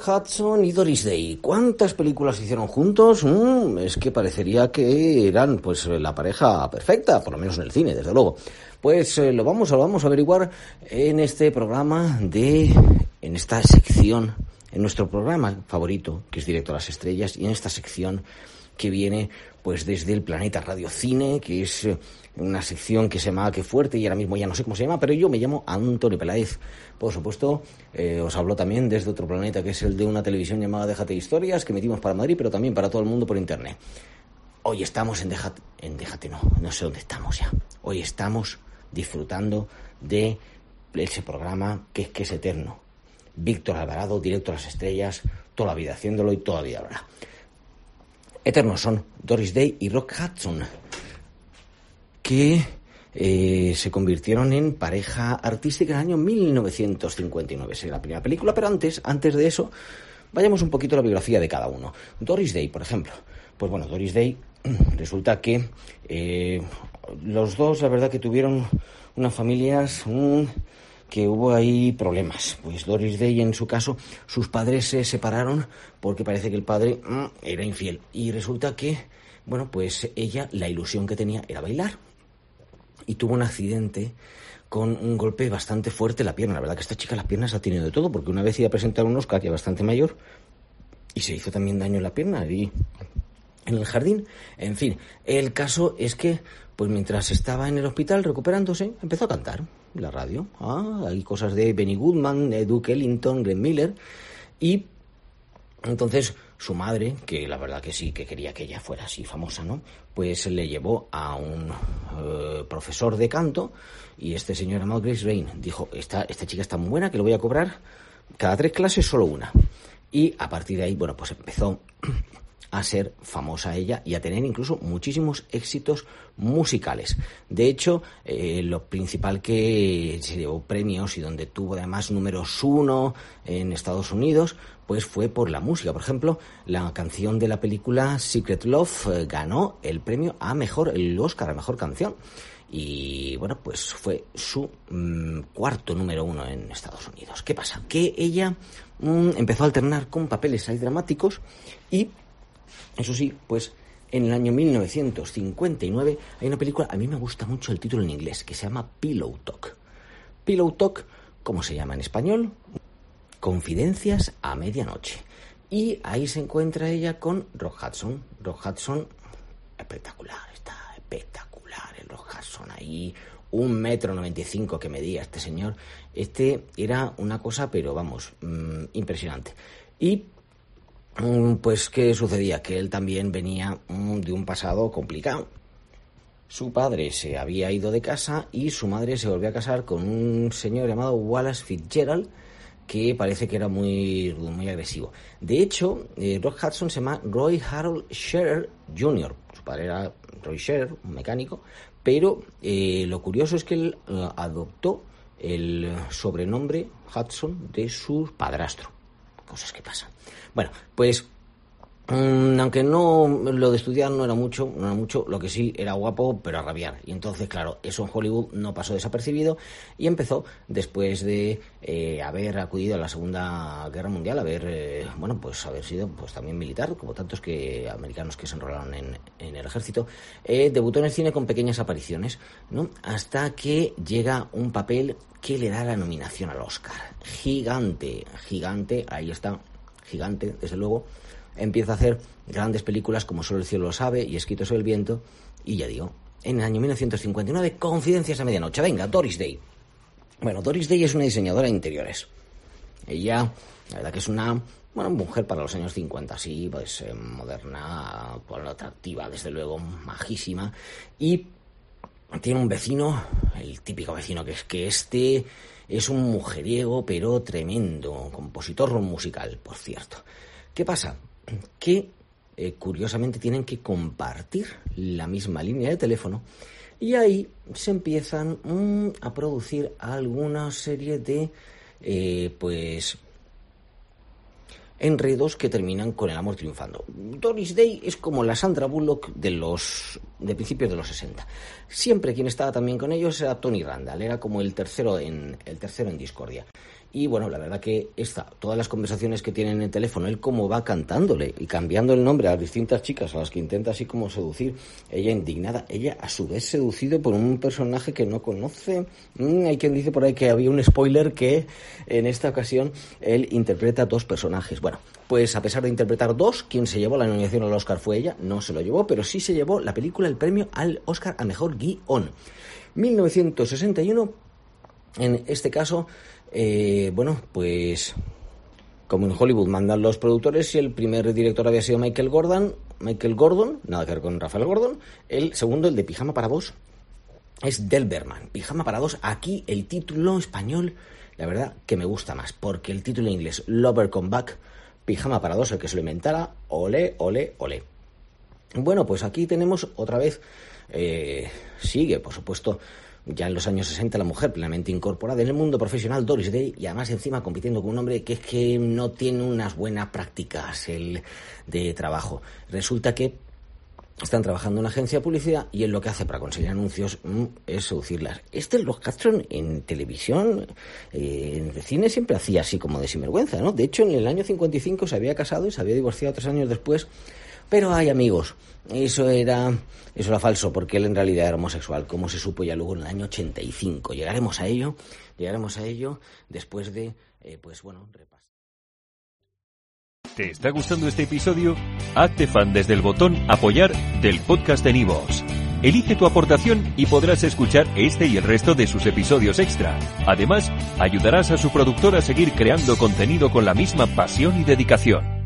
Hudson y Doris Day. ¿Cuántas películas hicieron juntos? Mm, es que parecería que eran pues la pareja perfecta, por lo menos en el cine, desde luego. Pues eh, lo vamos lo vamos a averiguar en este programa de en esta sección, en nuestro programa favorito, que es Directo a las Estrellas, y en esta sección que viene pues desde el planeta Radio Cine, que es eh, una sección que se llama Qué Fuerte y ahora mismo ya no sé cómo se llama, pero yo me llamo Antonio Peláez. Por supuesto, eh, os hablo también desde otro planeta, que es el de una televisión llamada Déjate Historias, que metimos para Madrid, pero también para todo el mundo por Internet. Hoy estamos en Déjate, no, no sé dónde estamos ya. Hoy estamos disfrutando de ese programa que es que es eterno. Víctor Alvarado, directo a las estrellas, toda la vida haciéndolo y toda la vida habrá. Eternos son Doris Day y Rock Hudson que eh, se convirtieron en pareja artística en el año 1959. Es la primera película, pero antes, antes de eso, vayamos un poquito a la biografía de cada uno. Doris Day, por ejemplo. Pues bueno, Doris Day resulta que eh, los dos, la verdad que tuvieron unas familias que hubo ahí problemas. Pues Doris Day, en su caso, sus padres se separaron porque parece que el padre mm, era infiel. Y resulta que, bueno, pues ella, la ilusión que tenía era bailar y tuvo un accidente con un golpe bastante fuerte en la pierna. La verdad que esta chica las piernas ha tenido de todo, porque una vez iba a presentar un Oscar ya bastante mayor y se hizo también daño en la pierna y en el jardín. En fin, el caso es que, pues mientras estaba en el hospital recuperándose, empezó a cantar la radio. Ah, hay cosas de Benny Goodman, Duke Ellington, Miller y entonces su madre, que la verdad que sí, que quería que ella fuera así famosa, ¿no? Pues le llevó a un eh, profesor de canto y este señor llamado Grace Rain dijo, esta, esta chica está muy buena, que lo voy a cobrar cada tres clases solo una. Y a partir de ahí, bueno, pues empezó a ser famosa ella y a tener incluso muchísimos éxitos musicales. De hecho, eh, lo principal que se llevó premios y donde tuvo además números uno en Estados Unidos, pues fue por la música. Por ejemplo, la canción de la película Secret Love eh, ganó el premio a mejor, el Oscar a mejor canción. Y bueno, pues fue su mm, cuarto número uno en Estados Unidos. ¿Qué pasa? Que ella mm, empezó a alternar con papeles ahí dramáticos y eso sí, pues en el año 1959 hay una película, a mí me gusta mucho el título en inglés, que se llama Pillow Talk. Pillow Talk, ¿cómo se llama en español? Confidencias a medianoche. Y ahí se encuentra ella con Rock Hudson. Rock Hudson, espectacular, está espectacular el Rock Hudson ahí. Un metro noventa y cinco que medía este señor. Este era una cosa, pero vamos, mm, impresionante. Y pues, ¿qué sucedía? Que él también venía mm, de un pasado complicado. Su padre se había ido de casa y su madre se volvió a casar con un señor llamado Wallace Fitzgerald, que parece que era muy, muy agresivo. De hecho, eh, Rock Hudson se llama Roy Harold Scherer Jr. Su padre era Roy Scherer, un mecánico, pero eh, lo curioso es que él eh, adoptó el sobrenombre Hudson de su padrastro. Cosas que pasan. Bueno, pues aunque no lo de estudiar no era mucho, no era mucho, lo que sí era guapo, pero a rabiar. Y entonces, claro, eso en Hollywood no pasó desapercibido y empezó después de eh, haber acudido a la Segunda Guerra Mundial, haber, eh, bueno, pues haber sido pues también militar, como tantos que americanos que se enrolaron en, el ejército, eh, debutó en el cine con pequeñas apariciones, ¿no? Hasta que llega un papel que le da la nominación al Oscar. Gigante, gigante, ahí está, gigante, desde luego, empieza a hacer grandes películas como Solo el cielo lo sabe y Escrito sobre el viento. Y ya digo, en el año 1959, Confidencias a medianoche. Venga, Doris Day. Bueno, Doris Day es una diseñadora de interiores. Ella, la verdad que es una bueno, mujer para los años 50, sí, pues eh, moderna, atractiva, desde luego, majísima. Y tiene un vecino, el típico vecino que es que este es un mujeriego, pero tremendo, compositor musical, por cierto. ¿Qué pasa? Que eh, curiosamente tienen que compartir la misma línea de teléfono y ahí se empiezan mm, a producir alguna serie de eh, pues enredos que terminan con el amor triunfando. Doris Day es como la Sandra Bullock de los de principios de los 60. Siempre quien estaba también con ellos era Tony Randall, era como el tercero en el tercero en discordia. Y bueno, la verdad que esta, todas las conversaciones que tiene en el teléfono, él como va cantándole y cambiando el nombre a las distintas chicas a las que intenta así como seducir, ella indignada, ella a su vez seducido por un personaje que no conoce. Mm, hay quien dice por ahí que había un spoiler que en esta ocasión él interpreta dos personajes. Bueno, pues a pesar de interpretar dos, quien se llevó la nominación al Oscar fue ella, no se lo llevó, pero sí se llevó la película el premio al Oscar a Mejor Guión. 1961, en este caso, eh, bueno, pues como en Hollywood mandan los productores y el primer director había sido Michael Gordon, Michael Gordon, nada que ver con Rafael Gordon, el segundo, el de Pijama para dos, es Delberman, Pijama para dos, aquí el título español, la verdad que me gusta más, porque el título en inglés, Lover Come Back, Pijama para dos, el que se lo inventara, ole, ole, ole. Bueno, pues aquí tenemos otra vez, eh, sigue, por supuesto, ya en los años 60 la mujer plenamente incorporada en el mundo profesional, Doris Day, y además encima compitiendo con un hombre que es que no tiene unas buenas prácticas el, de trabajo. Resulta que están trabajando en una agencia de publicidad y él lo que hace para conseguir anuncios mm, es seducirlas. Este los Castro en televisión, eh, en el cine siempre hacía así como de sinvergüenza, ¿no? De hecho, en el año 55 se había casado y se había divorciado tres años después pero hay amigos, eso era, eso era falso, porque él en realidad era homosexual, como se supo ya luego en el año 85. Llegaremos a ello, llegaremos a ello después de, eh, pues bueno, repasar. ¿Te está gustando este episodio? Hazte fan desde el botón apoyar del podcast de Nivos. Elige tu aportación y podrás escuchar este y el resto de sus episodios extra. Además, ayudarás a su productor a seguir creando contenido con la misma pasión y dedicación.